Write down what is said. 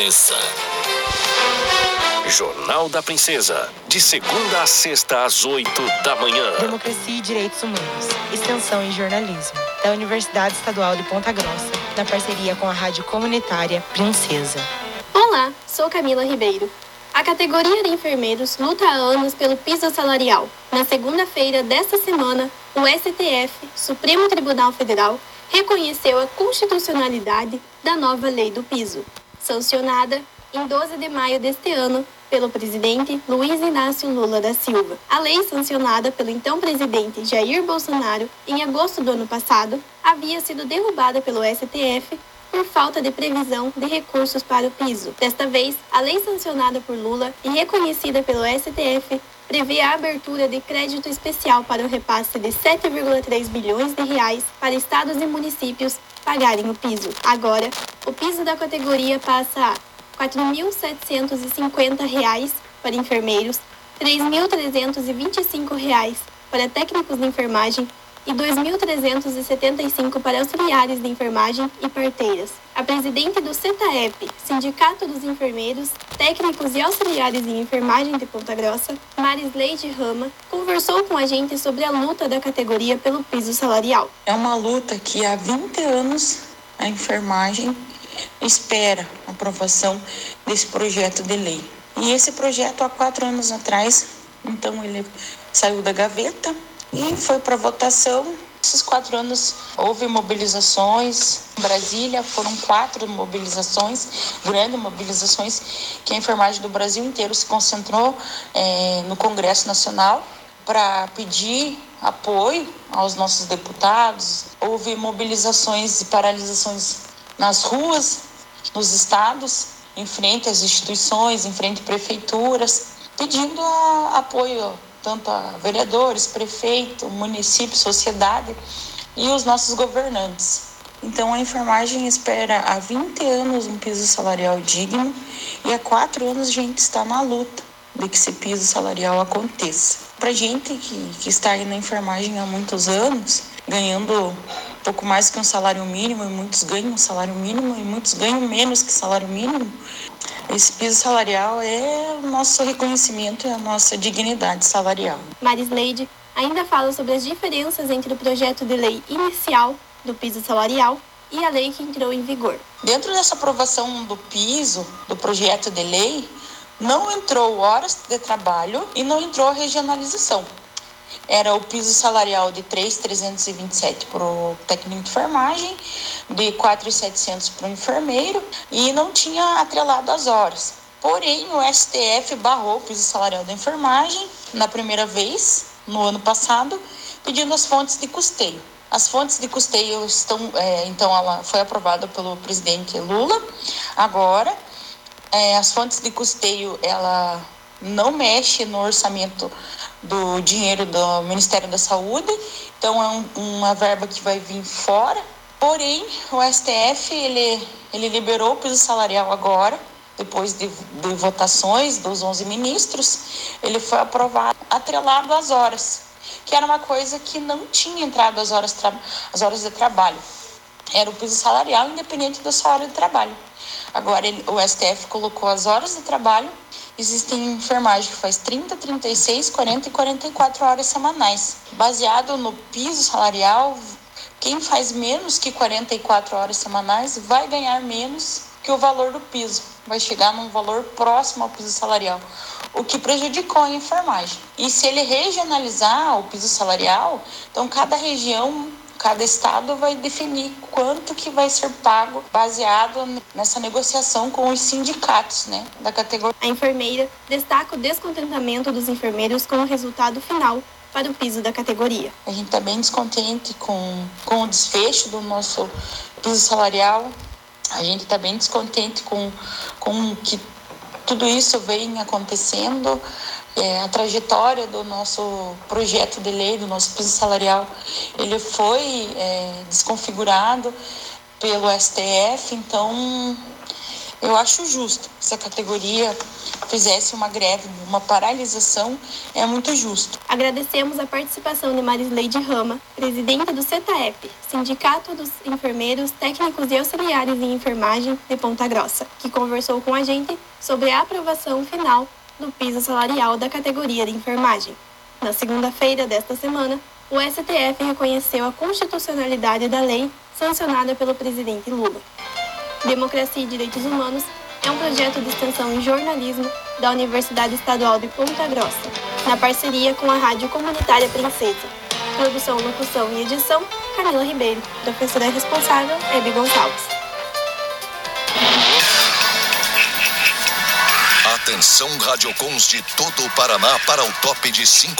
Princesa. Jornal da Princesa. De segunda a sexta, às oito da manhã. Democracia e Direitos Humanos. Extensão em Jornalismo. Da Universidade Estadual de Ponta Grossa. Na parceria com a Rádio Comunitária Princesa. Olá, sou Camila Ribeiro. A categoria de enfermeiros luta há anos pelo piso salarial. Na segunda-feira desta semana, o STF, Supremo Tribunal Federal, reconheceu a constitucionalidade da nova lei do piso, sancionada em 12 de maio deste ano pelo presidente Luiz Inácio Lula da Silva. A lei sancionada pelo então presidente Jair Bolsonaro em agosto do ano passado havia sido derrubada pelo STF por falta de previsão de recursos para o piso. Desta vez, a lei sancionada por Lula e reconhecida pelo STF prevê a abertura de crédito especial para o repasse de 7,3 bilhões de reais para estados e municípios pagarem o piso. Agora, o piso da categoria passa a R$ 4.750 para enfermeiros, R$ 3.325 para técnicos de enfermagem e 2.375 para auxiliares de enfermagem e parteiras. A presidente do CETAEP, Sindicato dos Enfermeiros, Técnicos e Auxiliares em Enfermagem de Ponta Grossa, Marisleide Rama, conversou com a gente sobre a luta da categoria pelo piso salarial. É uma luta que há 20 anos a enfermagem espera a aprovação desse projeto de lei. E esse projeto, há quatro anos atrás, então ele saiu da gaveta e foi para votação. Esses quatro anos houve mobilizações. Em Brasília foram quatro mobilizações, grandes mobilizações, que a enfermagem do Brasil inteiro se concentrou é, no Congresso Nacional para pedir apoio aos nossos deputados. Houve mobilizações e paralisações nas ruas, nos estados, em frente às instituições, em frente a prefeituras, pedindo apoio tanto a vereadores, prefeito, município, sociedade e os nossos governantes. Então, a enfermagem espera há 20 anos um piso salarial digno e há quatro anos a gente está na luta de que esse piso salarial aconteça. Para gente que, que está aí na enfermagem há muitos anos, ganhando pouco mais que um salário mínimo, e muitos ganham um salário mínimo e muitos ganham menos que salário mínimo, esse piso salarial é o nosso reconhecimento e a nossa dignidade salarial. Marisleide ainda fala sobre as diferenças entre o projeto de lei inicial do piso salarial e a lei que entrou em vigor. Dentro dessa aprovação do piso, do projeto de lei, não entrou horas de trabalho e não entrou a regionalização era o piso salarial de 3,327 para o técnico de enfermagem, de 4,700 para o enfermeiro e não tinha atrelado as horas. Porém, o STF barrou o piso salarial da enfermagem na primeira vez, no ano passado, pedindo as fontes de custeio. As fontes de custeio estão, é, então, ela foi aprovada pelo presidente Lula. Agora, é, as fontes de custeio, ela não mexe no orçamento do dinheiro do Ministério da Saúde, então é um, uma verba que vai vir fora. Porém, o STF ele, ele liberou o piso salarial agora, depois de, de votações dos 11 ministros, ele foi aprovado atrelado às horas, que era uma coisa que não tinha entrado as horas, as horas de trabalho. Era o piso salarial independente da sua hora de trabalho. Agora ele, o STF colocou as horas de trabalho existem enfermagem que faz 30, 36, 40 e 44 horas semanais. Baseado no piso salarial, quem faz menos que 44 horas semanais vai ganhar menos que o valor do piso, vai chegar num valor próximo ao piso salarial, o que prejudicou a enfermagem. E se ele regionalizar o piso salarial, então cada região cada estado vai definir quanto que vai ser pago baseado nessa negociação com os sindicatos, né, da categoria. A enfermeira destaca o descontentamento dos enfermeiros com o resultado final para o piso da categoria. A gente está bem descontente com, com o desfecho do nosso piso salarial. A gente está bem descontente com, com que tudo isso vem acontecendo é, a trajetória do nosso projeto de lei, do nosso piso salarial, ele foi é, desconfigurado pelo STF, então Eu acho justo. Se a categoria fizesse uma greve, uma paralisação, é muito justo. Agradecemos a participação de Marisleide Rama, presidenta do CETAEP, Sindicato dos Enfermeiros, Técnicos e Auxiliares em Enfermagem de Ponta Grossa, que conversou com a gente sobre a aprovação final do piso salarial da categoria de enfermagem. Na segunda-feira desta semana, o STF reconheceu a constitucionalidade da lei sancionada pelo presidente Lula. Democracia e Direitos Humanos é um projeto de extensão em jornalismo da Universidade Estadual de Ponta Grossa, na parceria com a Rádio Comunitária Princesa. Produção, locução e edição, Camila Ribeiro. Professora responsável, Hebe Gonçalves. Atenção radiocons de todo o Paraná para o top de 5